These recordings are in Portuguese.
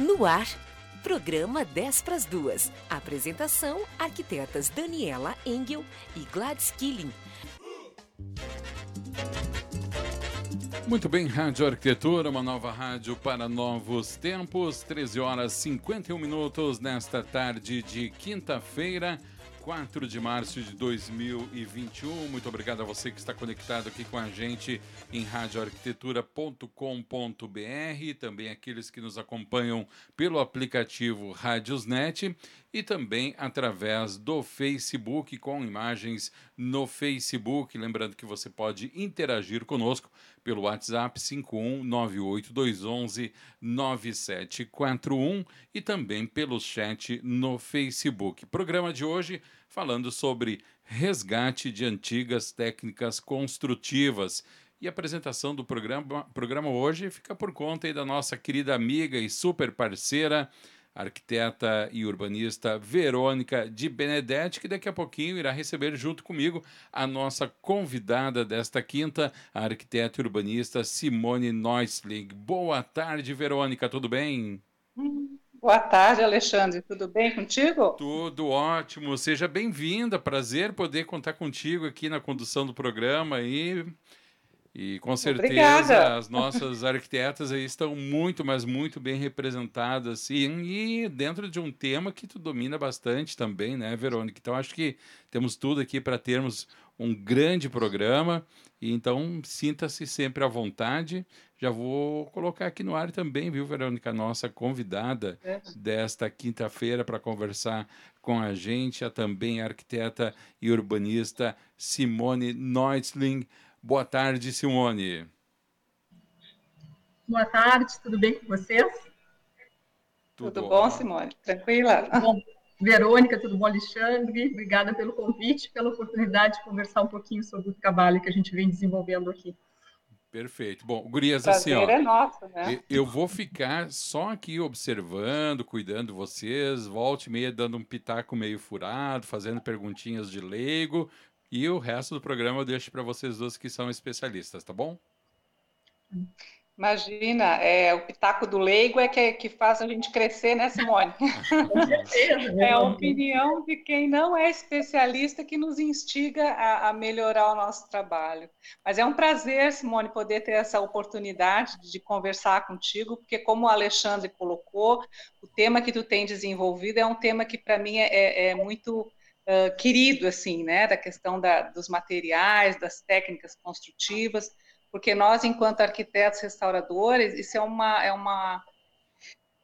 No ar, programa 10 para as duas. Apresentação: arquitetas Daniela Engel e Gladys Killing. Muito bem, Rádio Arquitetura, uma nova rádio para novos tempos. 13 horas 51 minutos nesta tarde de quinta-feira. 4 de março de 2021. Muito obrigado a você que está conectado aqui com a gente em radioarquitetura.com.br, também aqueles que nos acompanham pelo aplicativo Rádiosnet e também através do Facebook com imagens no Facebook. Lembrando que você pode interagir conosco pelo WhatsApp 51982119741 e também pelo chat no Facebook. Programa de hoje falando sobre resgate de antigas técnicas construtivas. E a apresentação do programa, programa hoje fica por conta da nossa querida amiga e super parceira, arquiteta e urbanista Verônica de Benedetti, que daqui a pouquinho irá receber junto comigo a nossa convidada desta quinta, a arquiteta e urbanista Simone Neusling. Boa tarde, Verônica, tudo bem? Boa tarde, Alexandre. Tudo bem contigo? Tudo ótimo. Seja bem-vinda. Prazer poder contar contigo aqui na condução do programa e e com certeza Obrigada. as nossas arquitetas aí estão muito, mas muito bem representadas e dentro de um tema que tu domina bastante também, né, Verônica? Então acho que temos tudo aqui para termos um grande programa. E então sinta-se sempre à vontade. Já vou colocar aqui no ar também, viu, Verônica, nossa convidada é. desta quinta-feira para conversar com a gente, a também arquiteta e urbanista Simone Neusling. Boa tarde, Simone. Boa tarde, tudo bem com vocês? Tudo, tudo bom, Simone? Tranquila? Bom. Verônica, tudo bom, Alexandre? Obrigada pelo convite, pela oportunidade de conversar um pouquinho sobre o trabalho que a gente vem desenvolvendo aqui. Perfeito. Bom, Gurias, assim, ó. É nosso, né? Eu vou ficar só aqui observando, cuidando de vocês, volte e meia dando um pitaco meio furado, fazendo perguntinhas de leigo, e o resto do programa eu deixo para vocês dois que são especialistas, tá bom? Imagina, é, o pitaco do leigo é que, que faz a gente crescer, né, Simone? é a opinião de quem não é especialista que nos instiga a, a, melhorar o nosso trabalho. Mas é um prazer, Simone, poder ter essa oportunidade de conversar contigo, porque como o Alexandre colocou, o tema que tu tem desenvolvido é um tema que para mim é, é, é muito querido, assim, né, da questão da, dos materiais, das técnicas construtivas, porque nós, enquanto arquitetos restauradores, isso é uma, é uma,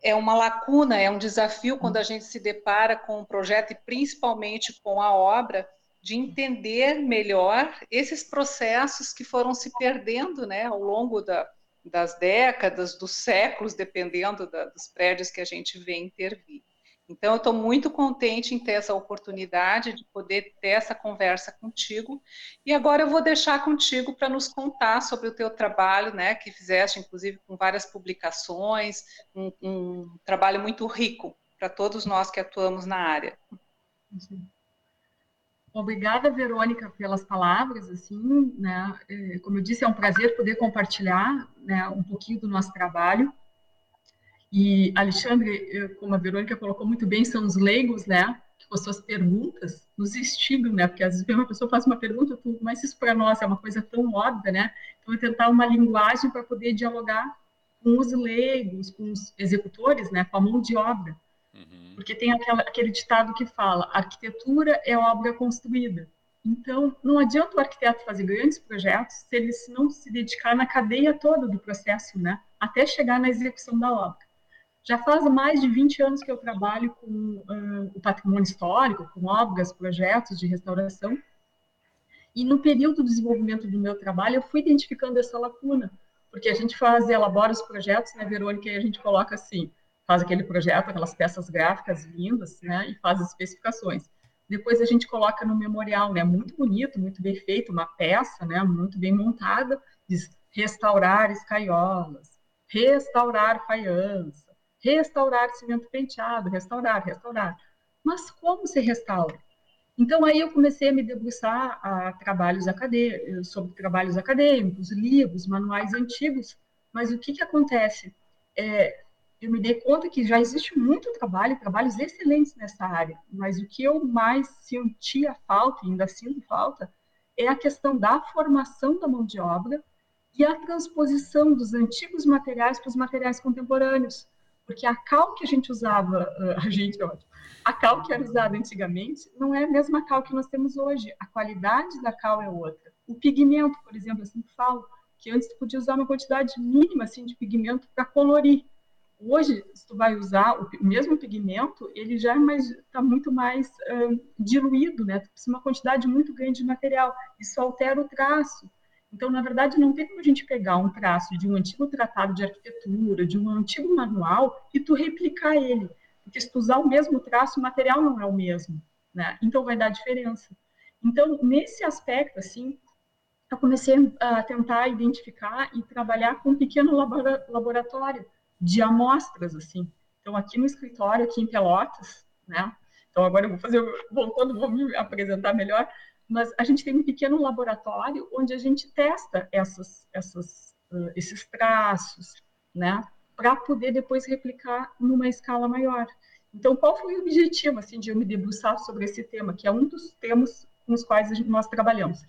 é uma lacuna, é um desafio quando a gente se depara com um projeto e principalmente com a obra, de entender melhor esses processos que foram se perdendo né, ao longo da, das décadas, dos séculos, dependendo da, dos prédios que a gente vê intervir. Então, eu estou muito contente em ter essa oportunidade de poder ter essa conversa contigo. E agora eu vou deixar contigo para nos contar sobre o teu trabalho, né, que fizeste, inclusive, com várias publicações, um, um trabalho muito rico para todos nós que atuamos na área. Obrigada, Verônica, pelas palavras. Assim, né, é, como eu disse, é um prazer poder compartilhar né, um pouquinho do nosso trabalho. E, Alexandre, como a Verônica colocou muito bem, são os leigos, né, que com as suas perguntas nos instigam, né, porque às vezes uma pessoa faz uma pergunta, mas isso para nós é uma coisa tão óbvia, né, então é tentar uma linguagem para poder dialogar com os leigos, com os executores, né, com a mão de obra, uhum. porque tem aquela, aquele ditado que fala, arquitetura é obra construída, então, não adianta o arquiteto fazer grandes projetos se ele não se dedicar na cadeia toda do processo, né? Até chegar na execução da obra. Já faz mais de 20 anos que eu trabalho com uh, o patrimônio histórico, com obras, projetos de restauração. E no período do desenvolvimento do meu trabalho, eu fui identificando essa lacuna, porque a gente faz, elabora os projetos, né, Verônica, e a gente coloca assim, faz aquele projeto, aquelas peças gráficas lindas, né, e faz as especificações. Depois a gente coloca no memorial, né, muito bonito, muito bem feito, uma peça, né, muito bem montada, diz restaurar escaiolas, restaurar faiança, restaurar cimento penteado, restaurar, restaurar. Mas como se restaura? Então aí eu comecei a me debruçar a trabalhos acadêmicos, sobre trabalhos acadêmicos, livros, manuais antigos. Mas o que que acontece? É, eu me dei conta que já existe muito trabalho, trabalhos excelentes nessa área, mas o que eu mais sentia falta, e ainda sinto falta, é a questão da formação da mão de obra e a transposição dos antigos materiais para os materiais contemporâneos. Porque a cal que a gente usava, a gente, a cal que era usada antigamente não é a mesma cal que nós temos hoje. A qualidade da cal é outra. O pigmento, por exemplo, assim falo, que antes tu podia usar uma quantidade mínima assim de pigmento para colorir Hoje, se tu vai usar o mesmo pigmento, ele já está é muito mais uh, diluído, né? Tu precisa uma quantidade muito grande de material. Isso altera o traço. Então, na verdade, não tem como a gente pegar um traço de um antigo tratado de arquitetura, de um antigo manual, e tu replicar ele. Porque se tu usar o mesmo traço, o material não é o mesmo, né? Então, vai dar diferença. Então, nesse aspecto, assim, eu comecei a tentar identificar e trabalhar com um pequeno laboratório de amostras, assim. Então, aqui no escritório, aqui em Pelotas, né? Então, agora eu vou fazer, voltando, vou me apresentar melhor, mas a gente tem um pequeno laboratório onde a gente testa essas, essas, uh, esses traços, né? Para poder depois replicar numa escala maior. Então, qual foi o objetivo, assim, de eu me debruçar sobre esse tema, que é um dos temas com os quais nós trabalhamos?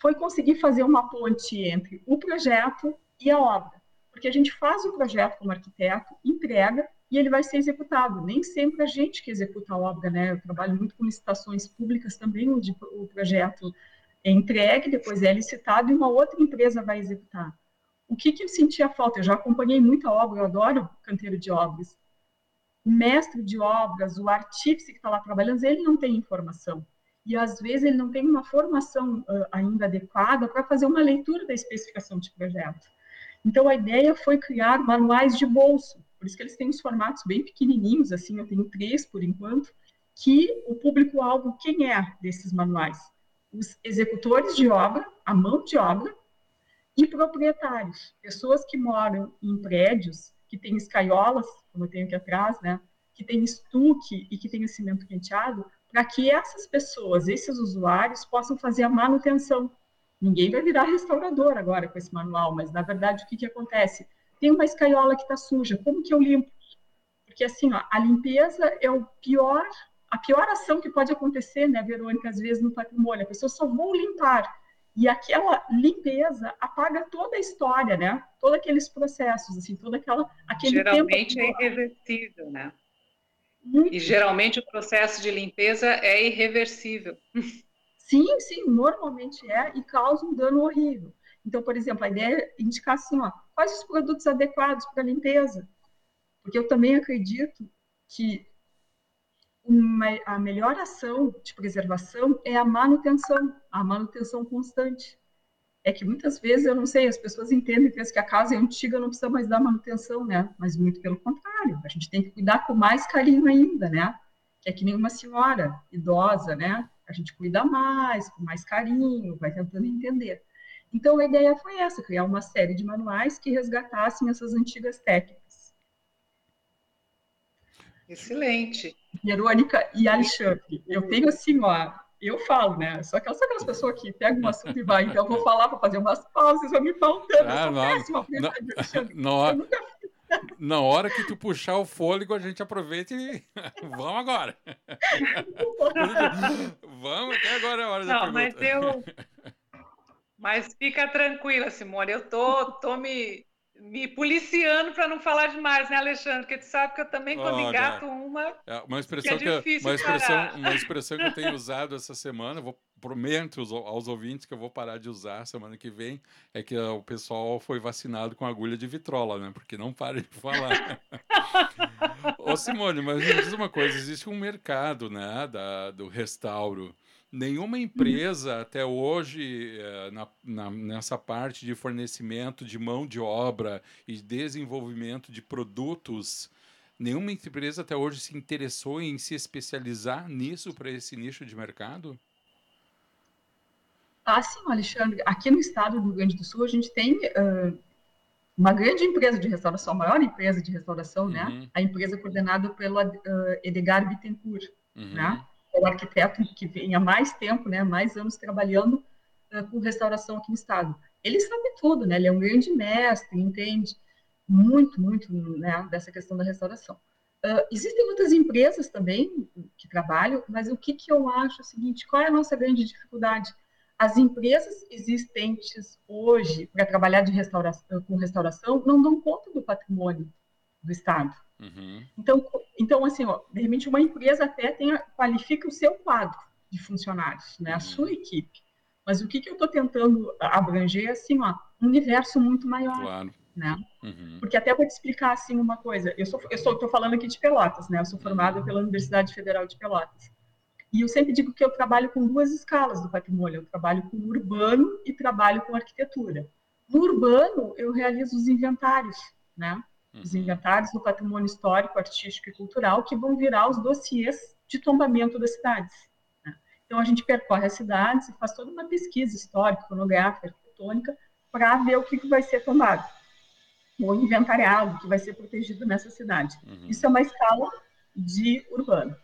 Foi conseguir fazer uma ponte entre o projeto e a obra porque a gente faz o projeto como arquiteto, entrega e ele vai ser executado. Nem sempre a gente que executa a obra, né? Eu trabalho muito com licitações públicas também, onde o projeto é entregue, depois é licitado e uma outra empresa vai executar. O que, que eu sentia falta? Eu já acompanhei muita obra, eu adoro canteiro de obras. O mestre de obras, o artífice que está lá trabalhando, ele não tem informação. E às vezes ele não tem uma formação uh, ainda adequada para fazer uma leitura da especificação de projeto. Então, a ideia foi criar manuais de bolso, por isso que eles têm os formatos bem pequenininhos, assim, eu tenho três por enquanto, que o público-alvo, quem é desses manuais? Os executores de obra, a mão de obra, e proprietários, pessoas que moram em prédios que têm escaiolas, como eu tenho aqui atrás, né, que tem estuque e que tem o cimento penteado, para que essas pessoas, esses usuários, possam fazer a manutenção Ninguém vai virar restaurador agora com esse manual, mas na verdade o que, que acontece? Tem uma escaiola que está suja, como que eu limpo? Porque assim, ó, a limpeza é o pior, a pior ação que pode acontecer, né, Verônica, às vezes no patrimônio. A pessoa só vou limpar. E aquela limpeza apaga toda a história, né? Todos aqueles processos, assim, toda aquela aquele Geralmente tempo... é irreversível, né? Muito. E geralmente o processo de limpeza é irreversível. Sim, sim, normalmente é e causa um dano horrível. Então, por exemplo, a ideia é indicar assim, ó, quais os produtos adequados para limpeza? Porque eu também acredito que uma, a melhor ação de preservação é a manutenção, a manutenção constante. É que muitas vezes, eu não sei, as pessoas entendem que a casa é antiga, não precisa mais dar manutenção, né? Mas muito pelo contrário, a gente tem que cuidar com mais carinho ainda, né? Que é que nem uma senhora idosa, né? a gente cuida mais, com mais carinho, vai tentando entender. Então, a ideia foi essa, criar uma série de manuais que resgatassem essas antigas técnicas. Excelente. Verônica e Alexandre, eu tenho assim, ó, eu falo, né? Só que são aquelas pessoas que pegam um assunto e vai, então eu vou falar para fazer umas pausas, vai me faltando. Ah, eu sou não, péssima, não, não, na hora que tu puxar o fôlego, a gente aproveita e vamos agora. vamos, até agora é a hora Não, da pergunta. Mas eu... Mas fica tranquila, Simone. Eu tô, tô me, me policiando para não falar demais, né, Alexandre? Porque tu sabe que eu também, quando oh, engato uma. É uma expressão que, é que uma, expressão, uma expressão que eu tenho usado essa semana, vou prometo aos ouvintes que eu vou parar de usar semana que vem, é que o pessoal foi vacinado com agulha de vitrola, né? Porque não para de falar. Ô Simone, mas me diz uma coisa, existe um mercado, né, da, do restauro. Nenhuma empresa até hoje, eh, na, na, nessa parte de fornecimento de mão de obra e desenvolvimento de produtos, nenhuma empresa até hoje se interessou em se especializar nisso para esse nicho de mercado? Ah, sim, Alexandre. Aqui no estado do Rio Grande do Sul, a gente tem uh, uma grande empresa de restauração, a maior empresa de restauração, né? uhum. né? A empresa coordenada pelo uh, Edgar Bittencourt, uhum. né? O arquiteto que vem há mais tempo, né, mais anos trabalhando uh, com restauração aqui no estado. Ele sabe tudo, né? Ele é um grande mestre, entende muito, muito né, dessa questão da restauração. Uh, existem outras empresas também que trabalham, mas o que, que eu acho é o seguinte: qual é a nossa grande dificuldade? As empresas existentes hoje para trabalhar de restauração, com restauração não dão conta do patrimônio do Estado. Uhum. Então, então, assim, ó, de repente uma empresa até tem, qualifica o seu quadro de funcionários, né, a uhum. sua equipe. Mas o que, que eu estou tentando abranger é assim, ó, um universo muito maior. Claro. Né? Uhum. Porque até vou te explicar assim uma coisa. Eu sou, eu estou falando aqui de Pelotas, né? Eu sou formada pela Universidade Federal de Pelotas. E eu sempre digo que eu trabalho com duas escalas do patrimônio. Eu trabalho com urbano e trabalho com arquitetura. No urbano, eu realizo os inventários, né? Os uhum. inventários do patrimônio histórico, artístico e cultural, que vão virar os dossiês de tombamento das cidades. Né? Então, a gente percorre as cidades e faz toda uma pesquisa histórica, iconográfica, arquitetônica, para ver o que, que vai ser tombado, ou inventariado, que vai ser protegido nessa cidade. Uhum. Isso é uma escala de urbano.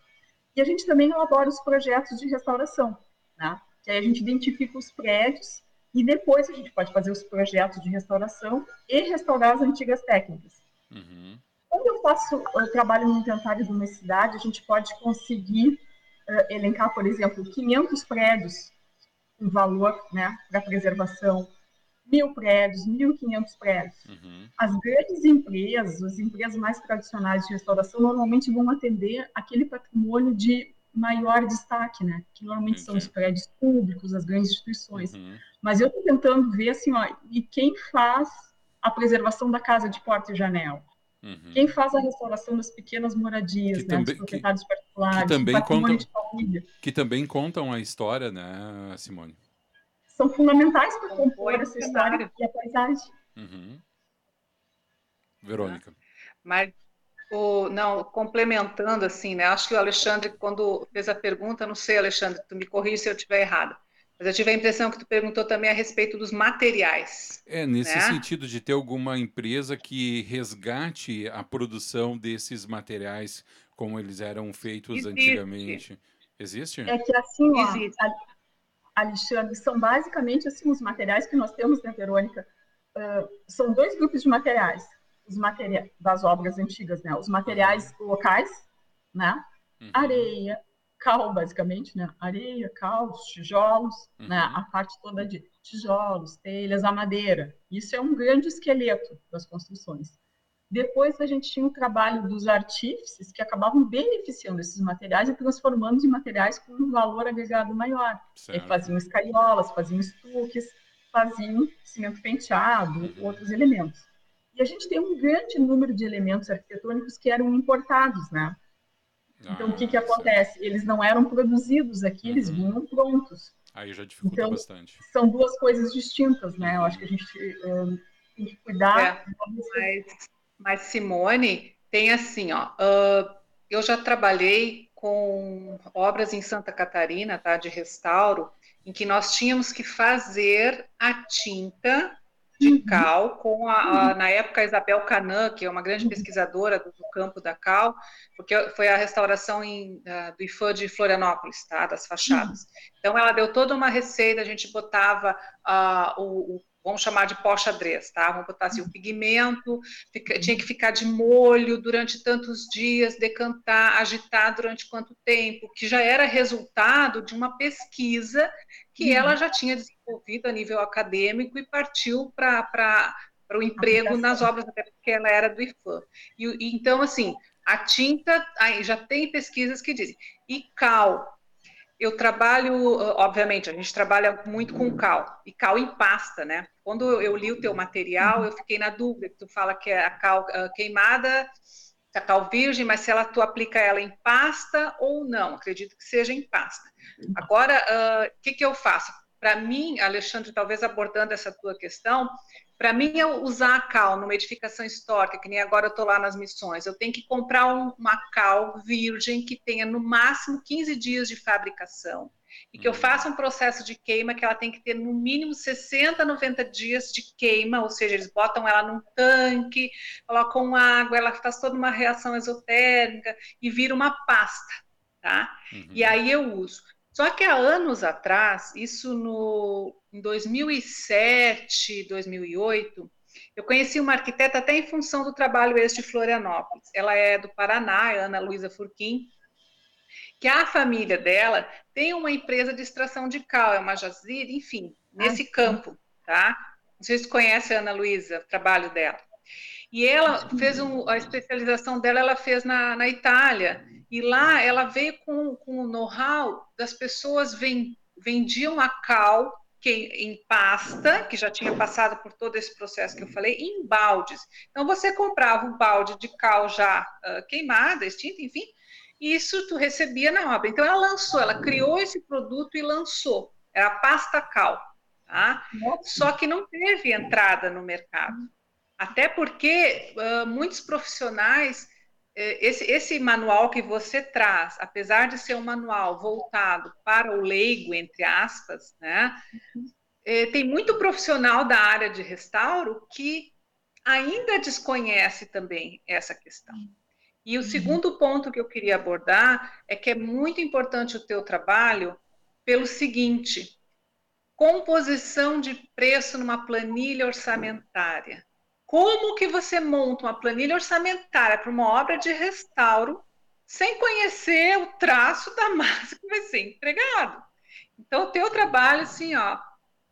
E a gente também elabora os projetos de restauração, né? que aí a gente identifica os prédios e depois a gente pode fazer os projetos de restauração e restaurar as antigas técnicas. Uhum. Quando eu faço eu trabalho no inventário de uma cidade, a gente pode conseguir uh, elencar, por exemplo, 500 prédios com valor né, para preservação, mil prédios, 1.500 prédios. Uhum. As grandes empresas, as empresas mais tradicionais de restauração, normalmente vão atender aquele patrimônio de maior destaque, né? Que normalmente Entendi. são os prédios públicos, as grandes instituições. Uhum. Mas eu estou tentando ver assim, ó, e quem faz a preservação da casa de porta e janela. Uhum. Quem faz a restauração das pequenas moradias, que né, também, dos proprietários que, particulares, que também, contam, que também contam a história, né, Simone? São fundamentais para compor essa história e a paisagem. Uhum. Verônica. Mas, o, não, complementando assim, né, acho que o Alexandre, quando fez a pergunta, não sei, Alexandre, tu me corrige se eu estiver errado, mas eu tive a impressão que tu perguntou também a respeito dos materiais. É, nesse né? sentido de ter alguma empresa que resgate a produção desses materiais como eles eram feitos Existe. antigamente. Existe? É que assim, ó, Existe. Alexandre, são basicamente assim os materiais que nós temos, né, Verônica? Uh, são dois grupos de materiais. Os materiais das obras antigas, né? Os materiais locais, né? Uhum. Areia, cal, basicamente, né? Areia, cal, tijolos, uhum. né? A parte toda de tijolos, telhas, a madeira. Isso é um grande esqueleto das construções. Depois a gente tinha o trabalho dos artífices que acabavam beneficiando esses materiais e transformando em materiais com um valor agregado maior. faziam escaiolas, faziam estuques, faziam cimento penteado, uhum. outros elementos. E a gente tem um grande número de elementos arquitetônicos que eram importados, né? Então, ah, o que, que acontece? Eles não eram produzidos aqui, eles uhum. vinham prontos. Aí já dificulta então, bastante. São duas coisas distintas, né? Eu acho que a gente um, tem que cuidar. É, mas, mas, Simone, tem assim, ó. Uh, eu já trabalhei com obras em Santa Catarina, tá? De restauro, em que nós tínhamos que fazer a tinta de uhum. cal com a, a, uhum. na época a Isabel Canan, que é uma grande uhum. pesquisadora do, do campo da cal, porque foi a restauração em, uh, do IFAM de Florianópolis, tá, das fachadas. Então ela deu toda uma receita, a gente botava uh, o, o vamos chamar de pó xadrez, tá? Vamos botar assim, o pigmento fica, tinha que ficar de molho durante tantos dias, decantar, agitar durante quanto tempo, que já era resultado de uma pesquisa que uhum. ela já tinha desenvolvido a nível acadêmico e partiu para o emprego nas obras, até porque ela era do IFAM. E, e, então, assim, a tinta, aí já tem pesquisas que dizem, e cal, eu trabalho, obviamente, a gente trabalha muito com cal, e cal em pasta, né? Quando eu li o teu material, eu fiquei na dúvida, que tu fala que é a cal queimada a cal virgem, mas se ela tu aplica ela em pasta ou não, acredito que seja em pasta. Agora, o uh, que, que eu faço? Para mim, Alexandre, talvez abordando essa tua questão, para mim é usar a cal numa edificação histórica, que nem agora eu estou lá nas missões, eu tenho que comprar um, uma cal virgem que tenha no máximo 15 dias de fabricação e que eu uhum. faça um processo de queima que ela tem que ter no mínimo 60, 90 dias de queima, ou seja, eles botam ela num tanque, colocam água, ela faz toda uma reação exotérmica e vira uma pasta, tá? Uhum. E aí eu uso. Só que há anos atrás, isso no, em 2007, 2008, eu conheci uma arquiteta até em função do trabalho este de Florianópolis. Ela é do Paraná, é Ana Luísa Furquim, que a família dela tem uma empresa de extração de cal, é uma jazira, enfim, nesse ah, campo, tá? Não sei se conhece a Ana Luísa, o trabalho dela. E ela fez um, a especialização dela, ela fez na, na Itália, e lá ela veio com, com o know-how das pessoas vend, vendiam a cal que, em pasta, que já tinha passado por todo esse processo que eu falei, em baldes. Então, você comprava um balde de cal já uh, queimada, extinta, enfim, isso tu recebia na obra. Então ela lançou, ela criou esse produto e lançou. Era a pasta cal, tá? Só que não teve entrada no mercado. Até porque uh, muitos profissionais, eh, esse, esse manual que você traz, apesar de ser um manual voltado para o leigo, entre aspas, né? Eh, tem muito profissional da área de restauro que ainda desconhece também essa questão. E o uhum. segundo ponto que eu queria abordar é que é muito importante o teu trabalho pelo seguinte: composição de preço numa planilha orçamentária. Como que você monta uma planilha orçamentária para uma obra de restauro sem conhecer o traço da massa que vai ser entregado? Então, o teu trabalho, assim, ó,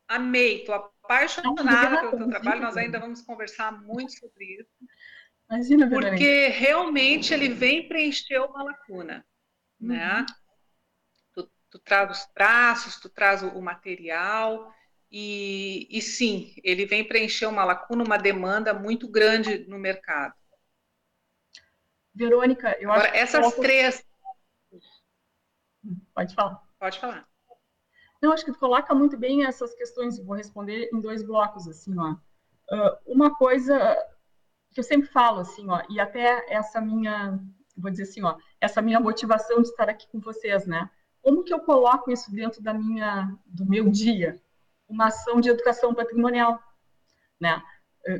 amei, estou apaixonada pelo teu trabalho, nós ainda vamos conversar muito sobre isso. Imagina, Porque realmente ele vem preencher uma lacuna, uhum. né? Tu, tu, traz os traços, tu traz o, material, e, e sim, ele vem preencher uma lacuna, uma demanda muito grande no mercado. Verônica, eu Agora, acho que essas coloco... três. Pode falar. Pode falar. Não, acho que coloca muito bem essas questões. Vou responder em dois blocos, assim, ó. Uh, uma coisa que eu sempre falo assim, ó, e até essa minha, vou dizer assim, ó, essa minha motivação de estar aqui com vocês, né? Como que eu coloco isso dentro da minha, do meu dia? Uma ação de educação patrimonial, né?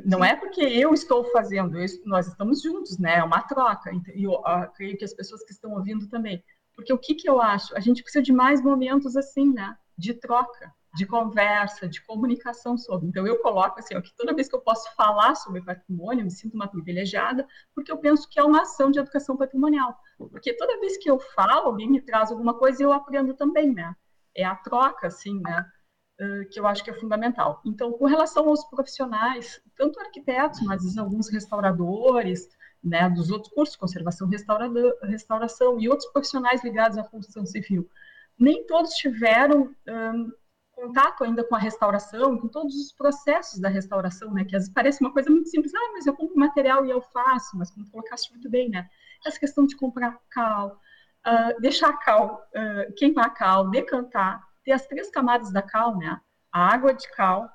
Não é porque eu estou fazendo, eu, nós estamos juntos, né? É uma troca. E eu, eu creio que as pessoas que estão ouvindo também. Porque o que, que eu acho? A gente precisa de mais momentos assim, né? De troca de conversa, de comunicação sobre. Então, eu coloco assim, ó, que toda vez que eu posso falar sobre patrimônio, eu me sinto uma privilegiada, porque eu penso que é uma ação de educação patrimonial. Porque toda vez que eu falo, alguém me traz alguma coisa e eu aprendo também, né? É a troca, assim, né? Que eu acho que é fundamental. Então, com relação aos profissionais, tanto arquitetos, mas alguns restauradores, né, dos outros cursos, conservação, restauração e outros profissionais ligados à construção civil, nem todos tiveram um, contato ainda com a restauração, com todos os processos da restauração, né? Que às vezes parece uma coisa muito simples, ah, mas eu compro material e eu faço, mas como colocaste muito bem, né? Essa questão de comprar cal, uh, deixar cal, uh, queimar cal, decantar, ter as três camadas da cal, né? A água de cal,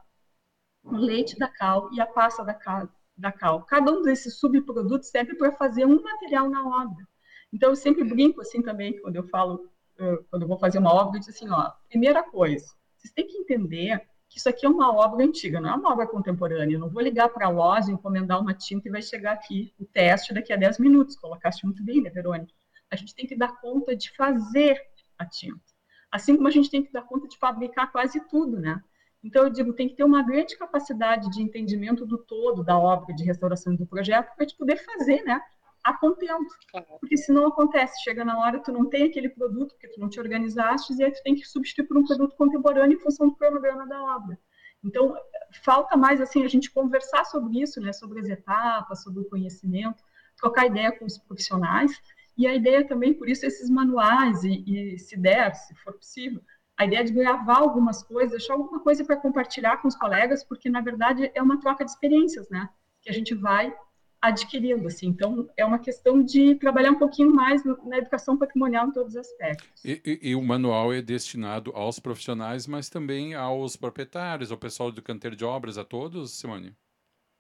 o leite da cal e a pasta da cal. Da cal. Cada um desses subprodutos serve para fazer um material na obra. Então, eu sempre brinco assim também, quando eu falo, uh, quando eu vou fazer uma obra, eu digo assim, ó, primeira coisa, vocês têm que entender que isso aqui é uma obra antiga, não é uma obra contemporânea. Eu não vou ligar para a loja, encomendar uma tinta e vai chegar aqui o teste daqui a 10 minutos. Colocaste muito bem, né, Verônica? A gente tem que dar conta de fazer a tinta. Assim como a gente tem que dar conta de fabricar quase tudo, né? Então, eu digo, tem que ter uma grande capacidade de entendimento do todo da obra de restauração do projeto para a gente poder fazer, né? a contento. Porque se não acontece, chega na hora, tu não tem aquele produto, porque tu não te organizaste, e aí tu tem que substituir por um produto contemporâneo em função do cronograma da obra. Então, falta mais, assim, a gente conversar sobre isso, né, sobre as etapas, sobre o conhecimento, trocar ideia com os profissionais, e a ideia também, por isso, esses manuais, e, e se der, se for possível, a ideia de gravar algumas coisas, deixar alguma coisa para compartilhar com os colegas, porque, na verdade, é uma troca de experiências, né, que a gente vai adquirindo, assim. Então, é uma questão de trabalhar um pouquinho mais na educação patrimonial em todos os aspectos. E, e, e, o manual é destinado aos profissionais, mas também aos proprietários, ao pessoal do canteiro de obras, a todos, Simone?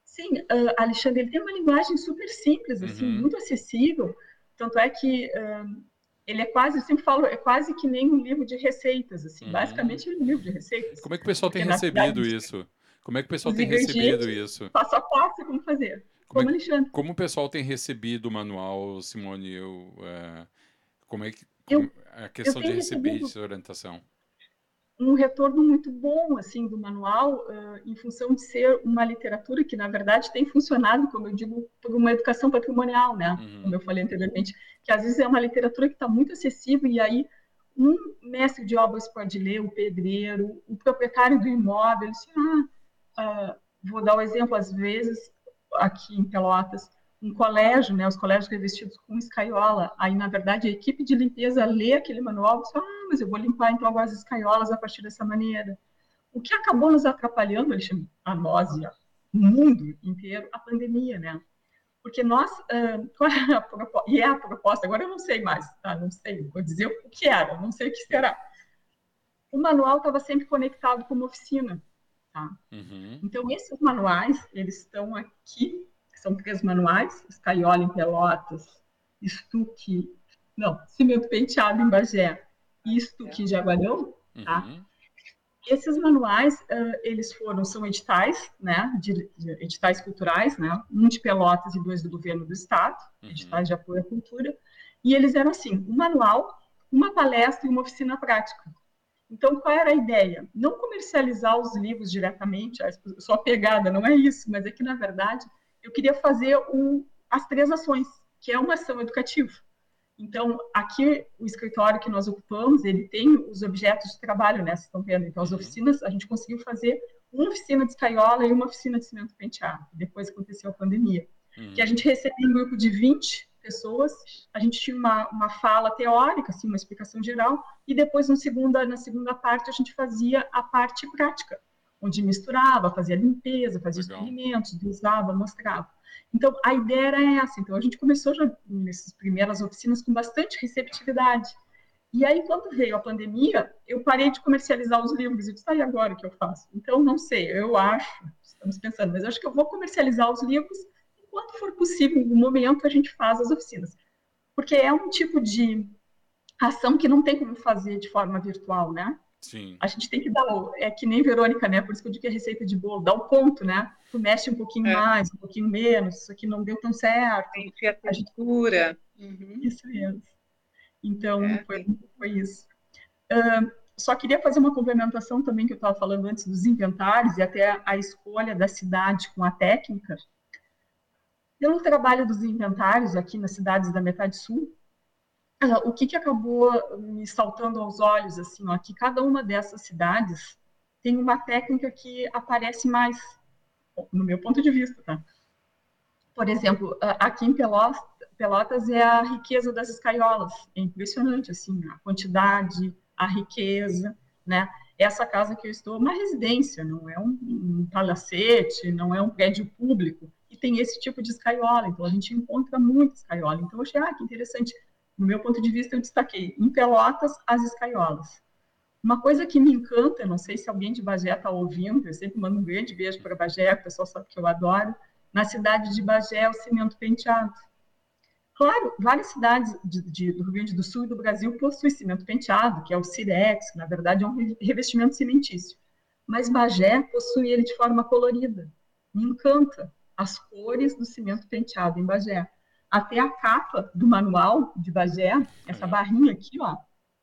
Sim, uh, Alexandre, ele tem uma linguagem super simples, assim, uhum. muito acessível, tanto é que ele é quase, eu sempre falo, é quase que nem um livro de receitas, assim, uhum. basicamente é um livro de receitas. Como é que o pessoal tem recebido isso? Como é que o pessoal tem recebido isso? Passo a passo, como fazer. Como, como, é, Alexandre. como o pessoal tem recebido o manual, Simone? Eu, uh, como é que como, eu, a questão de receber essa orientação? Um retorno muito bom assim do manual, uh, em função de ser uma literatura que na verdade tem funcionado, como eu digo, por uma educação patrimonial, né? Uhum. Como eu falei anteriormente, que às vezes é uma literatura que está muito acessível e aí um mestre de obras pode ler, o pedreiro, o proprietário do imóvel, assim, ah, uh, vou dar o um exemplo, às vezes, aqui em Pelotas, um colégio, né, os colégios revestidos com escaiola, aí, na verdade, a equipe de limpeza lê aquele manual e diz, ah, mas eu vou limpar, então, agora as escaiolas a partir dessa maneira. O que acabou nos atrapalhando, a nós e o mundo inteiro, a pandemia, né? Porque nós, é proposta? E é a proposta, agora eu não sei mais, tá? Não sei, vou dizer o que era, não sei o que será. O manual estava sempre conectado com uma oficina. Tá? Uhum. Então, esses manuais, eles estão aqui, são três manuais, Escaiola em Pelotas, Estuque, não, Cimento Penteado em Bagé e Estuque em Jaguarão, tá? Uhum. Esses manuais, uh, eles foram, são editais, né, de, de, editais culturais, né, um de Pelotas e dois do governo do estado, uhum. editais de apoio à cultura, e eles eram assim, um manual, uma palestra e uma oficina prática. Então, qual era a ideia? Não comercializar os livros diretamente, só pegada, não é isso, mas é que, na verdade, eu queria fazer um, as três ações, que é uma ação educativa. Então, aqui, o escritório que nós ocupamos, ele tem os objetos de trabalho, né? Vocês estão vendo? Então, as oficinas, a gente conseguiu fazer uma oficina de escaiola e uma oficina de cimento penteado. Depois aconteceu a pandemia. Uhum. Que a gente recebia um grupo de 20 pessoas, a gente tinha uma, uma fala teórica, assim, uma explicação geral, e depois no segunda, na segunda parte a gente fazia a parte prática, onde misturava, fazia limpeza, fazia Legal. experimentos, usava, mostrava. Então, a ideia era essa. Então, a gente começou já nessas primeiras oficinas com bastante receptividade. E aí, quando veio a pandemia, eu parei de comercializar os livros. Eu disse, ah, e agora o que eu faço? Então, não sei, eu acho, estamos pensando, mas acho que eu vou comercializar os livros quando for possível, no momento, a gente faz as oficinas. Porque é um tipo de ação que não tem como fazer de forma virtual, né? Sim. A gente tem que dar, é que nem Verônica, né? Por isso que eu digo que é receita de bolo, dá o ponto, né? Tu mexe um pouquinho é. mais, um pouquinho menos, isso aqui não deu tão certo. Tem a textura. Uhum. Isso mesmo. Então, é. foi, foi isso. Uh, só queria fazer uma complementação também que eu estava falando antes dos inventários e até a escolha da cidade com a técnica. Pelo trabalho dos inventários aqui nas cidades da metade sul, o que, que acabou me saltando aos olhos, assim, ó, que cada uma dessas cidades tem uma técnica que aparece mais, no meu ponto de vista, tá? Por exemplo, aqui em Pelotas, é a riqueza das escaiolas, é impressionante, assim, a quantidade, a riqueza, né? Essa casa que eu estou é uma residência, não é um, um palacete, não é um prédio público, e tem esse tipo de escaiola, então a gente encontra muita escaiola. Então eu achei, ah, que interessante. No meu ponto de vista, eu destaquei em Pelotas as escaiolas. Uma coisa que me encanta, não sei se alguém de Bagé está ouvindo, eu sempre mando um grande beijo para Bagé, o pessoal sabe que eu adoro. Na cidade de Bagé, o cimento penteado. Claro, várias cidades de, de, do Rio Grande do Sul e do Brasil possuem cimento penteado, que é o Cirex, que na verdade é um revestimento cimentício. Mas Bagé possui ele de forma colorida. Me encanta as cores do cimento penteado em Bagé. Até a capa do manual de Bagé, essa barrinha aqui, ó,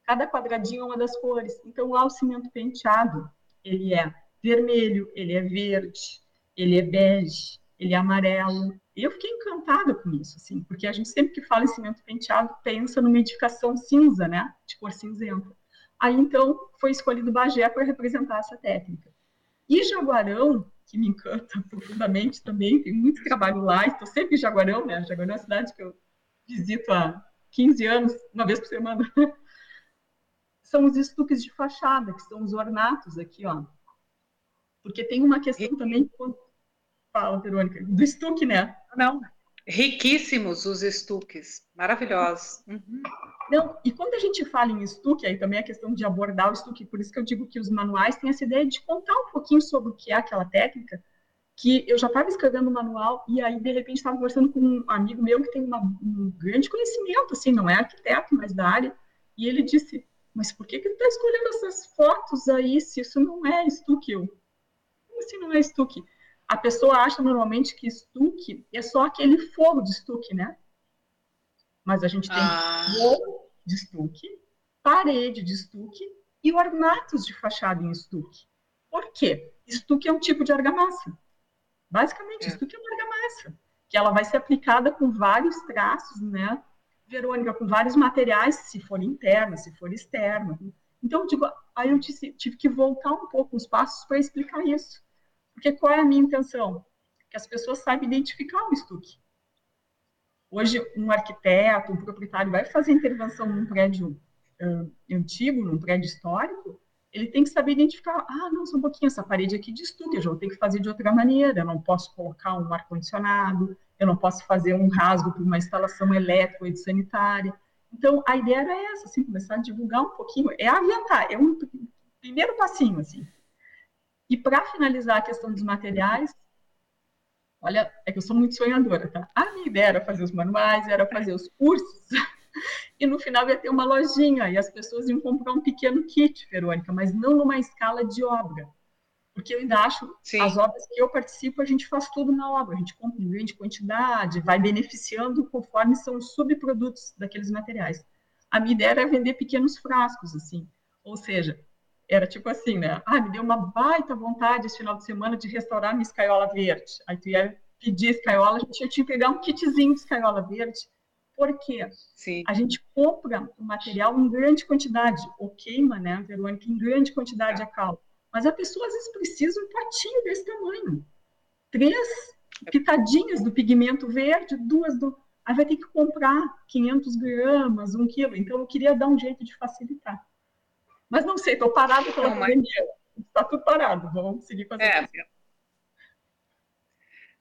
cada quadradinho é uma das cores. Então, lá o cimento penteado, ele é vermelho, ele é verde, ele é bege, ele é amarelo. E eu fiquei encantada com isso, assim, porque a gente sempre que fala em cimento penteado pensa numa edificação cinza, né, de cor cinzenta. Aí, então, foi escolhido Bagé para representar essa técnica. E Jaguarão, que me encanta profundamente também, tem muito trabalho lá, estou sempre em Jaguarão, né? Jaguarão é uma cidade que eu visito há 15 anos, uma vez por semana. São os estuques de fachada, que são os ornatos aqui, ó. Porque tem uma questão também, fala, Verônica, do estuque, né? Não, Riquíssimos os estuques, maravilhosos. Uhum. Não, e quando a gente fala em estuque, aí também é a questão de abordar o estuque, por isso que eu digo que os manuais têm essa ideia de contar um pouquinho sobre o que é aquela técnica, que eu já estava escrevendo o manual e aí de repente estava conversando com um amigo meu que tem uma, um grande conhecimento, assim, não é arquiteto, mas da área, e ele disse, mas por que que tu está escolhendo essas fotos aí se isso não é estuque? Como assim não é estuque? A pessoa acha normalmente que estuque é só aquele forro de estuque, né? Mas a gente tem ah. forro de estuque, parede de estuque e ornatos de fachada em estuque. Por quê? Estuque é um tipo de argamassa. Basicamente, é. isso que é uma argamassa, que ela vai ser aplicada com vários traços, né, Verônica, com vários materiais, se for interna, se for externa. Então, digo, aí eu tive que voltar um pouco os passos para explicar isso. Porque qual é a minha intenção? Que as pessoas saibam identificar o estuque. Hoje, um arquiteto, um proprietário vai fazer intervenção num prédio uh, antigo, num prédio histórico, ele tem que saber identificar, ah, não, só um pouquinho, essa parede aqui de estuque, eu já vou ter que fazer de outra maneira, eu não posso colocar um ar-condicionado, eu não posso fazer um rasgo para uma instalação elétrica e sanitária. Então, a ideia era essa, assim, começar a divulgar um pouquinho, é aviantar, é um primeiro passinho, assim. E para finalizar a questão dos materiais, olha, é que eu sou muito sonhadora, tá? A minha ideia era fazer os manuais, era fazer os cursos, e no final ia ter uma lojinha e as pessoas iam comprar um pequeno kit, Verônica, mas não numa escala de obra. Porque eu ainda acho, Sim. as obras que eu participo, a gente faz tudo na obra, a gente compra em grande quantidade, vai beneficiando conforme são os subprodutos daqueles materiais. A minha ideia era vender pequenos frascos, assim, ou seja, era tipo assim, né? Ah, me deu uma baita vontade esse final de semana de restaurar minha escaiola verde. Aí tu ia pedir escaiola, a gente ia te pegar um kitzinho de escaiola verde, porque Sim. a gente compra o material em grande quantidade, ou queima, né, Verônica, em grande quantidade a cal. Mas a pessoa às vezes precisa um potinho desse tamanho. Três pitadinhas do pigmento verde, duas do. Aí vai ter que comprar 500 gramas, um quilo. Então eu queria dar um jeito de facilitar. Mas não sei, estou parado pela pandemia. Está tudo parado, vamos seguir fazendo é, isso.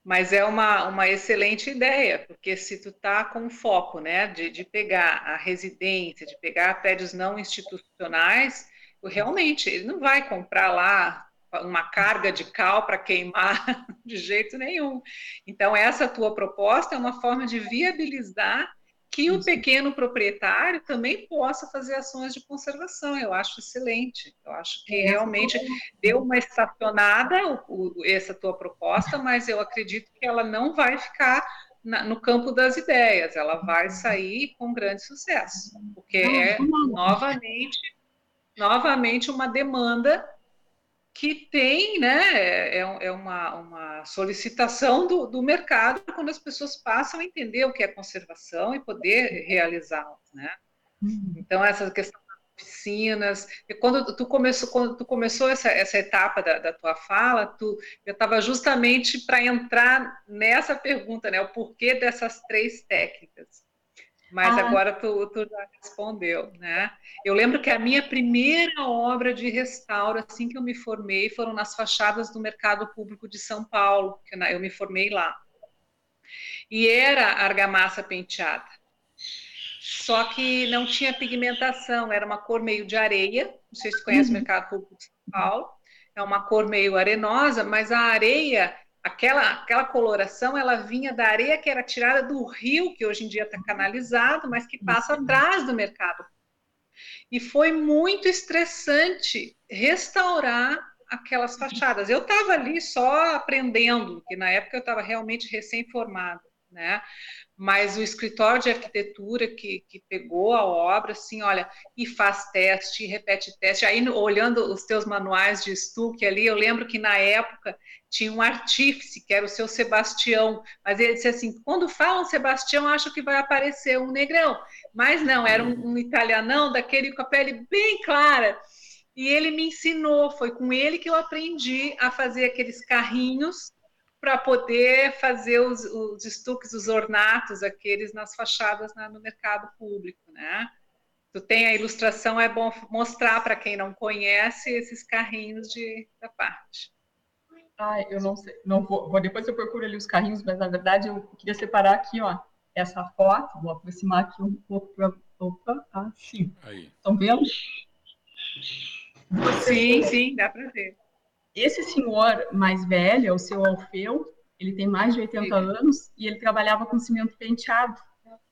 Mas é uma, uma excelente ideia, porque se tu tá com foco, né, de, de pegar a residência, de pegar prédios não institucionais, realmente ele não vai comprar lá uma carga de cal para queimar de jeito nenhum. Então essa tua proposta é uma forma de viabilizar que o pequeno proprietário também possa fazer ações de conservação. Eu acho excelente. Eu acho que realmente deu uma estacionada o, o, essa tua proposta, mas eu acredito que ela não vai ficar na, no campo das ideias. Ela vai sair com grande sucesso, porque é novamente, novamente uma demanda que tem, né, é, é uma, uma solicitação do, do mercado quando as pessoas passam a entender o que é conservação e poder realizá-lo, né? Uhum. Então, essa questão das oficinas, e quando tu começou, quando tu começou essa, essa etapa da, da tua fala, tu, eu estava justamente para entrar nessa pergunta, né, o porquê dessas três técnicas. Mas ah. agora tu, tu, já respondeu, né? Eu lembro que a minha primeira obra de restauro, assim que eu me formei, foram nas fachadas do Mercado Público de São Paulo, que eu me formei lá. E era argamassa penteada. Só que não tinha pigmentação, era uma cor meio de areia. Não sei se você conhece uhum. o Mercado Público de São Paulo. É uma cor meio arenosa, mas a areia aquela, aquela coloração ela vinha da areia que era tirada do rio, que hoje em dia está canalizado, mas que passa atrás do mercado. E foi muito estressante restaurar aquelas fachadas. Eu estava ali só aprendendo, que na época eu estava realmente recém-formada, né? Mas o escritório de arquitetura que, que pegou a obra, assim, olha, e faz teste, e repete teste. Aí, olhando os teus manuais de estuque ali, eu lembro que na época tinha um artífice, que era o seu Sebastião, mas ele disse assim: quando falam Sebastião, acho que vai aparecer um negrão. Mas não, era um, um italianão, daquele com a pele bem clara. E ele me ensinou, foi com ele que eu aprendi a fazer aqueles carrinhos para poder fazer os, os estuques, os ornatos, aqueles nas fachadas na, no mercado público, né? Tu tem a ilustração, é bom mostrar para quem não conhece esses carrinhos de, da parte. Ah, eu não sei, não vou, vou, depois eu procuro ali os carrinhos, mas na verdade eu queria separar aqui, ó, essa foto, vou aproximar aqui um pouco para, opa, assim. Aí. Estão vendo? Sim, sim, dá para ver. Esse senhor mais velho, é o seu Alfeu, ele tem mais de 80 sim. anos e ele trabalhava com cimento penteado,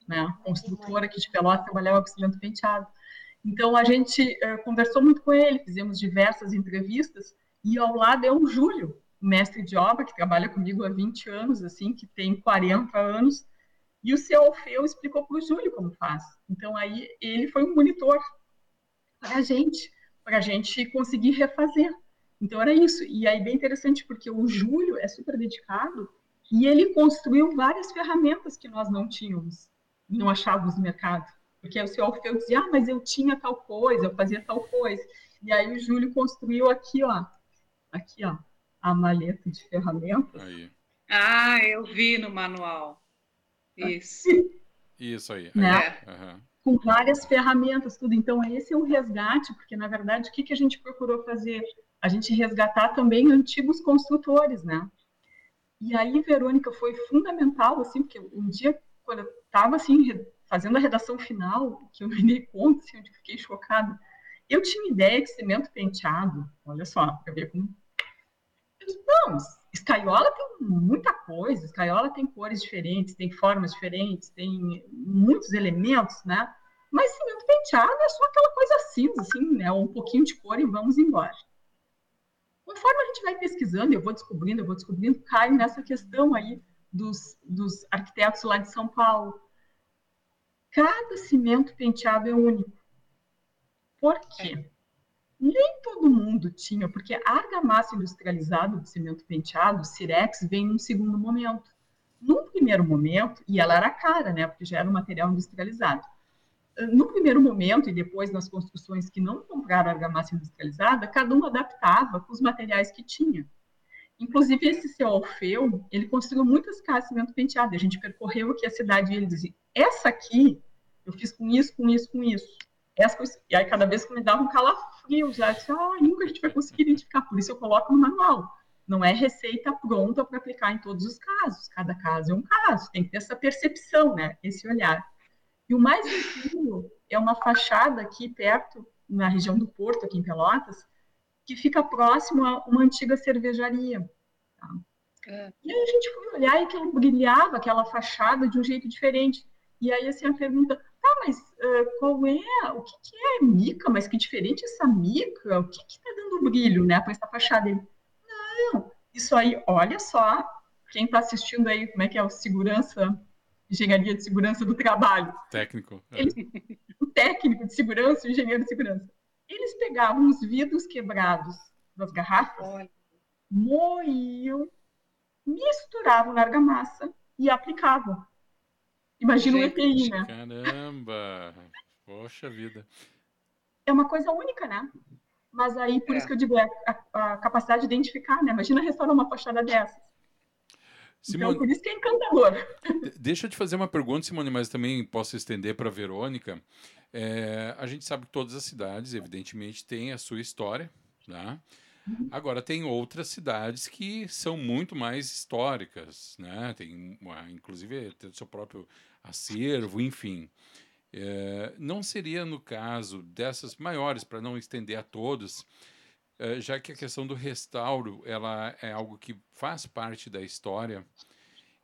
né? Construtor aqui de Pelotas trabalhava com cimento penteado. Então a gente uh, conversou muito com ele, fizemos diversas entrevistas e ao lado é o Júlio, mestre de obra que trabalha comigo há 20 anos, assim, que tem 40 anos, e o seu Alfeu explicou para o Júlio como faz. Então aí ele foi um monitor para a gente, para a gente conseguir refazer. Então era isso. E aí bem interessante porque o Júlio é super dedicado e ele construiu várias ferramentas que nós não tínhamos, não achávamos no mercado. Porque o seu Alfeu dizia, ah, mas eu tinha tal coisa, eu fazia tal coisa. E aí o Júlio construiu aqui, ó, aqui, ó, a maleta de ferramentas. Aí. Ah, eu vi no manual. Isso. Isso aí. Né? Uhum. Com várias ferramentas, tudo. Então, esse é o resgate, porque, na verdade, o que, que a gente procurou fazer? A gente resgatar também antigos construtores, né? E aí, Verônica, foi fundamental, assim, porque um dia, quando eu estava, assim, fazendo a redação final, que eu me dei conta, assim, onde fiquei chocada. Eu tinha ideia de cimento penteado, olha só, para ver como. Não, escaiola tem muita coisa, escaiola tem cores diferentes, tem formas diferentes, tem muitos elementos, né? Mas cimento penteado é só aquela coisa cinza, assim, né? Um pouquinho de cor e vamos embora. Conforme a gente vai pesquisando, eu vou descobrindo, eu vou descobrindo, caio nessa questão aí dos, dos arquitetos lá de São Paulo, Cada cimento penteado é único. Por quê? Nem todo mundo tinha, porque a argamassa industrializada de cimento penteado, Cirex, vem num segundo momento. Num primeiro momento, e ela era cara, né, porque já era um material industrializado. No primeiro momento, e depois nas construções que não compraram argamassa industrializada, cada um adaptava com os materiais que tinha. Inclusive, esse seu Alfeu, ele construiu muitas casas de cimento penteado. A gente percorreu aqui a cidade e ele dizia, essa aqui, eu fiz com isso, com isso, com isso. Coisas, e aí, cada vez que me dava um calafrio, já disse, ah, nunca a gente vai conseguir identificar. Por isso eu coloco no manual. Não é receita pronta para aplicar em todos os casos. Cada caso é um caso. Tem que ter essa percepção, né? Esse olhar. E o mais incrível é uma fachada aqui perto, na região do Porto, aqui em Pelotas, que fica próximo a uma antiga cervejaria. Tá? É. E aí a gente foi olhar e aquilo brilhava, aquela fachada, de um jeito diferente. E aí, assim, a pergunta, tá, mas uh, qual é, o que, que, é mica? Mas que diferente essa mica? O que está dando brilho, né, para essa fachada? Ele, não, isso aí, olha só, quem está assistindo aí, como é que é o segurança, engenharia de segurança do trabalho. Técnico. É. o técnico de segurança, o engenheiro de segurança eles pegavam os vidros quebrados das garrafas, moíam, misturavam na argamassa e aplicavam. Imagina o EPI, né? Caramba! Poxa vida. É uma coisa única, né? Mas aí, por é. isso que eu digo, é a, a, capacidade de identificar, né? Imagina restaurar uma fachada dessas. Simone... Então, por isso que é encantador. Deixa eu te fazer uma pergunta, Simone, mas também posso estender para a Verônica. É, a gente sabe que todas as cidades, evidentemente, têm a sua história, né? Agora, tem outras cidades que são muito mais históricas, né? Tem, inclusive, tem o seu próprio acervo, enfim. É, não seria no caso dessas maiores, para não estender a todos, já que a questão do restauro ela é algo que faz parte da história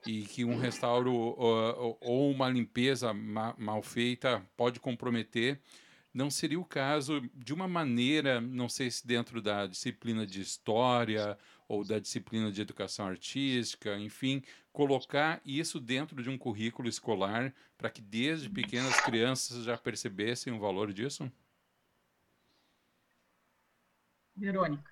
e que um restauro ou, ou uma limpeza ma, mal feita pode comprometer, não seria o caso de uma maneira, não sei se dentro da disciplina de história ou da disciplina de educação artística, enfim, colocar isso dentro de um currículo escolar para que desde pequenas crianças já percebessem o valor disso? Verônica.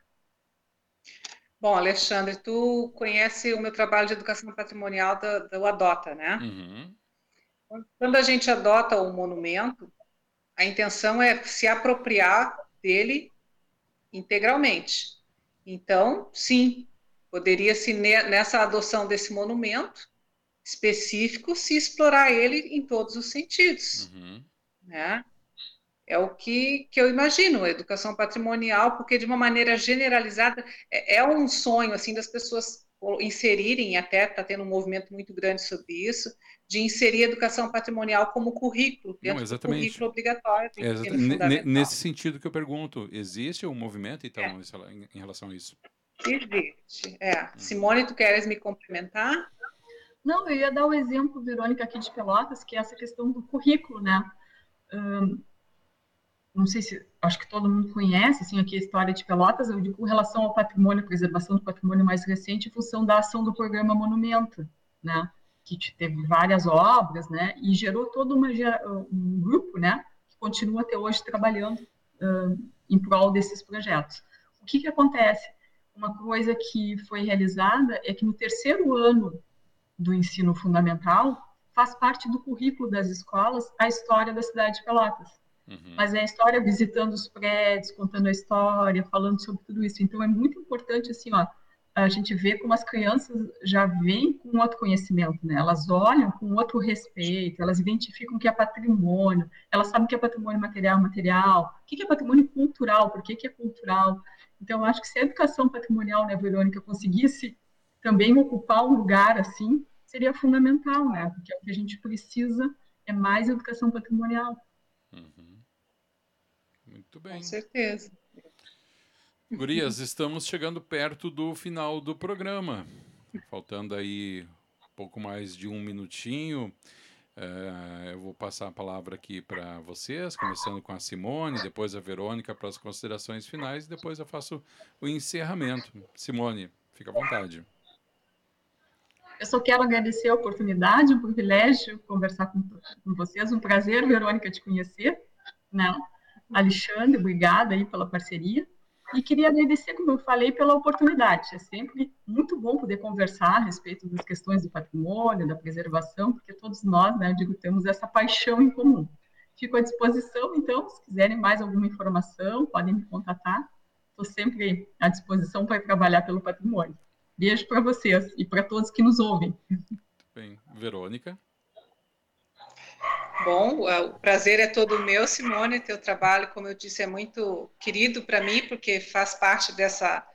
Bom, Alexandre, tu conhece o meu trabalho de educação patrimonial do, do Adota, né? Uhum. Quando a gente adota um monumento, a intenção é se apropriar dele integralmente. Então, sim, poderia-se, nessa adoção desse monumento específico, se explorar ele em todos os sentidos. Uhum. Né? É o que, que eu imagino, a educação patrimonial, porque de uma maneira generalizada é, é um sonho assim das pessoas inserirem, até está tendo um movimento muito grande sobre isso, de inserir a educação patrimonial como currículo, dentro Não, do currículo obrigatório. É, nesse sentido que eu pergunto, existe um movimento, então, é. em relação a isso? Existe, é. Hum. Simone, tu queres me complementar? Não, eu ia dar o um exemplo, Verônica, aqui de Pelotas, que é essa questão do currículo, né? Um, não sei se, acho que todo mundo conhece, assim, aqui a história de Pelotas, eu digo com relação ao patrimônio, preservação do patrimônio mais recente, em função da ação do programa Monumento, né, que teve várias obras, né, e gerou todo uma, um grupo, né, que continua até hoje trabalhando uh, em prol desses projetos. O que que acontece? Uma coisa que foi realizada é que no terceiro ano do ensino fundamental, faz parte do currículo das escolas a história da cidade de Pelotas. Uhum. Mas é a história visitando os prédios, contando a história, falando sobre tudo isso. Então é muito importante assim, ó, a gente vê como as crianças já vêm com outro conhecimento, né? Elas olham com outro respeito, elas identificam o que é patrimônio, elas sabem o que é patrimônio material, material, o que é patrimônio cultural, por que, que é cultural. Então, eu acho que se a educação patrimonial, né, Verônica, conseguisse também ocupar um lugar assim, seria fundamental, né? Porque o que a gente precisa é mais educação patrimonial. Muito bem. Com certeza. Gurias, estamos chegando perto do final do programa. Faltando aí pouco mais de um minutinho. É, eu vou passar a palavra aqui para vocês, começando com a Simone, depois a Verônica para as considerações finais, e depois eu faço o encerramento. Simone, fica à vontade. Eu só quero agradecer a oportunidade, um privilégio conversar com, com vocês, um prazer, Verônica, te conhecer. Né? Alexandre, obrigada aí pela parceria. E queria agradecer, como eu falei, pela oportunidade. É sempre muito bom poder conversar a respeito das questões do patrimônio, da preservação, porque todos nós, né, eu digo, temos essa paixão em comum. Fico à disposição, então, se quiserem mais alguma informação, podem me contatar. Estou sempre à disposição para trabalhar pelo patrimônio. Beijo para vocês e para todos que nos ouvem. Bem, Verônica. Bom, o prazer é todo meu, Simone. Teu trabalho, como eu disse, é muito querido para mim, porque faz parte dessa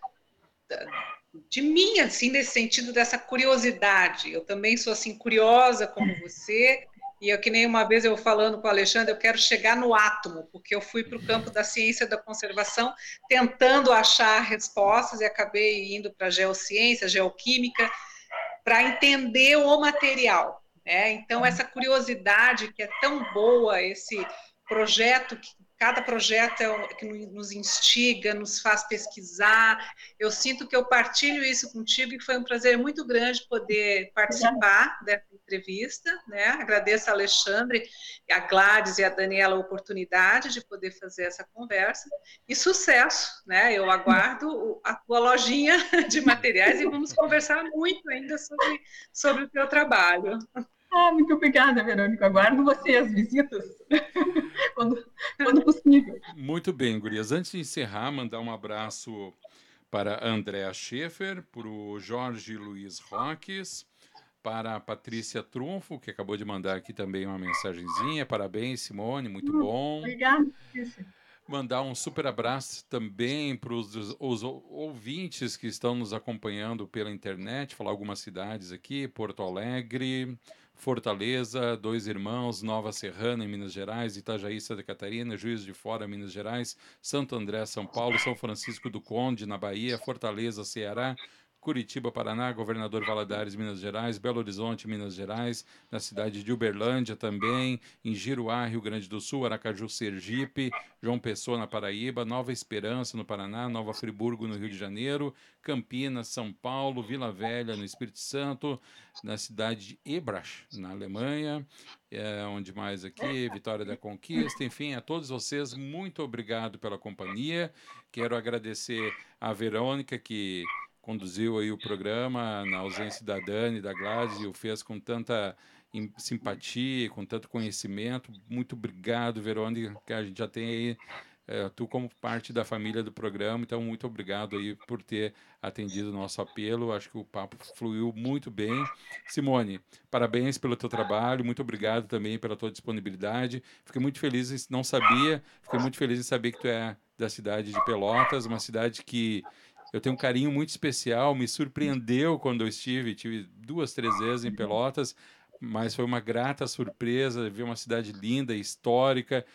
de mim, assim, nesse sentido dessa curiosidade. Eu também sou assim curiosa como você. E eu que nem uma vez eu falando com o Alexandre, eu quero chegar no átomo, porque eu fui para o campo da ciência da conservação tentando achar respostas e acabei indo para a geociência, geoquímica, para entender o material. Né? Então, essa curiosidade que é tão boa, esse projeto, que cada projeto é que nos instiga, nos faz pesquisar. Eu sinto que eu partilho isso contigo e foi um prazer muito grande poder participar dessa entrevista. Né? Agradeço a Alexandre, a Gladys e a Daniela a oportunidade de poder fazer essa conversa. E sucesso! Né? Eu aguardo a tua lojinha de materiais e vamos conversar muito ainda sobre, sobre o teu trabalho. Ah, muito obrigada, Verônica. Aguardo você, as visitas, quando, quando possível. Muito bem, Gurias. Antes de encerrar, mandar um abraço para Andréa Schaefer, para o Jorge Luiz Roques, para a Patrícia Trunfo, que acabou de mandar aqui também uma mensagenzinha. Parabéns, Simone, muito hum, bom. Obrigada, Patrícia. Mandar um super abraço também para os ouvintes que estão nos acompanhando pela internet, falar algumas cidades aqui, Porto Alegre, Fortaleza, Dois Irmãos, Nova Serrana, em Minas Gerais, Itajaí, Santa Catarina, Juiz de Fora, Minas Gerais, Santo André, São Paulo, São Francisco do Conde, na Bahia, Fortaleza, Ceará, Curitiba, Paraná, Governador Valadares, Minas Gerais, Belo Horizonte, Minas Gerais, na cidade de Uberlândia também, em Giruá, Rio Grande do Sul, Aracaju, Sergipe, João Pessoa, na Paraíba, Nova Esperança, no Paraná, Nova Friburgo, no Rio de Janeiro, Campinas, São Paulo, Vila Velha, no Espírito Santo, na cidade de Ebrach, na Alemanha, é, onde mais aqui, Vitória da Conquista, enfim, a todos vocês, muito obrigado pela companhia. Quero agradecer a Verônica, que conduziu aí o programa na ausência da Dani, da Gladys, e o fez com tanta simpatia, com tanto conhecimento. Muito obrigado, Verônica, que a gente já tem aí é, tu como parte da família do programa, então muito obrigado aí por ter atendido o nosso apelo. Acho que o papo fluiu muito bem. Simone, parabéns pelo teu trabalho, muito obrigado também pela tua disponibilidade. Fiquei muito feliz, não sabia, fiquei muito feliz em saber que tu é da cidade de Pelotas, uma cidade que eu tenho um carinho muito especial, me surpreendeu quando eu estive, tive duas, três vezes em Pelotas, mas foi uma grata surpresa ver uma cidade linda, histórica.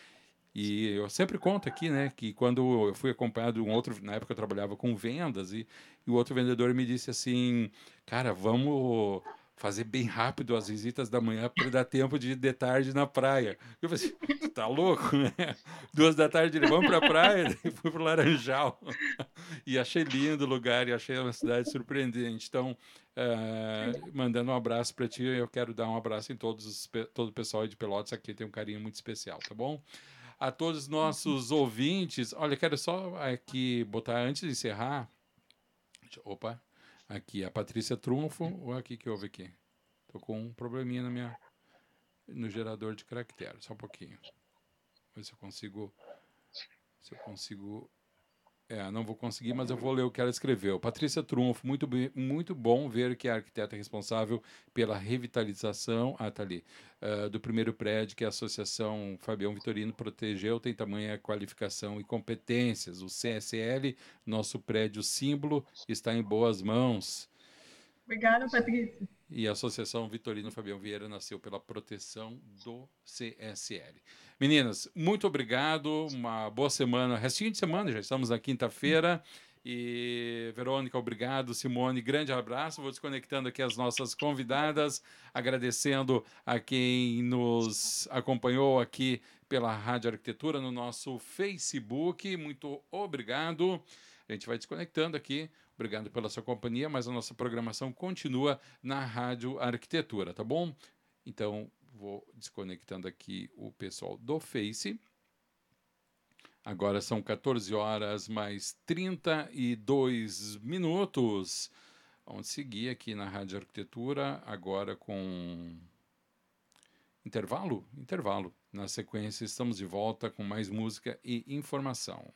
E eu sempre conto aqui, né, que quando eu fui acompanhado um outro, na época eu trabalhava com vendas, e, e o outro vendedor me disse assim: Cara, vamos fazer bem rápido as visitas da manhã para dar tempo de ir de tarde na praia. Eu falei assim, tá louco, né? Duas da tarde, vamos para a praia, e fui para o Laranjal. e achei lindo o lugar e achei uma cidade surpreendente. Então, uh, mandando um abraço para ti, eu quero dar um abraço em todos os, todo o pessoal de Pelotas aqui, tem um carinho muito especial, tá bom? A todos os nossos ouvintes, olha, quero só aqui botar, antes de encerrar, opa, Aqui, a Patrícia Trunfo, ou aqui que houve aqui? Tô com um probleminha na minha, no gerador de caractere, só um pouquinho. Ver se eu consigo, se eu consigo é, não vou conseguir, mas eu vou ler o que ela escreveu. Patrícia Trunfo, muito, muito bom ver que a arquiteta é responsável pela revitalização ah, tá ali, uh, do primeiro prédio que a Associação Fabião Vitorino protegeu, tem tamanha qualificação e competências. O CSL, nosso prédio símbolo, está em boas mãos. Obrigada, Patrícia. E a Associação Vitorino Fabião Vieira nasceu pela proteção do CSL. Meninas, muito obrigado. Uma boa semana. Restinho de semana, já estamos na quinta-feira. E Verônica, obrigado. Simone, grande abraço. Vou desconectando aqui as nossas convidadas, agradecendo a quem nos acompanhou aqui pela Rádio Arquitetura no nosso Facebook. Muito obrigado. A gente vai desconectando aqui. Obrigado pela sua companhia, mas a nossa programação continua na Rádio Arquitetura, tá bom? Então, Vou desconectando aqui o pessoal do Face. Agora são 14 horas mais 32 minutos. Vamos seguir aqui na Rádio Arquitetura, agora com intervalo? Intervalo. Na sequência, estamos de volta com mais música e informação.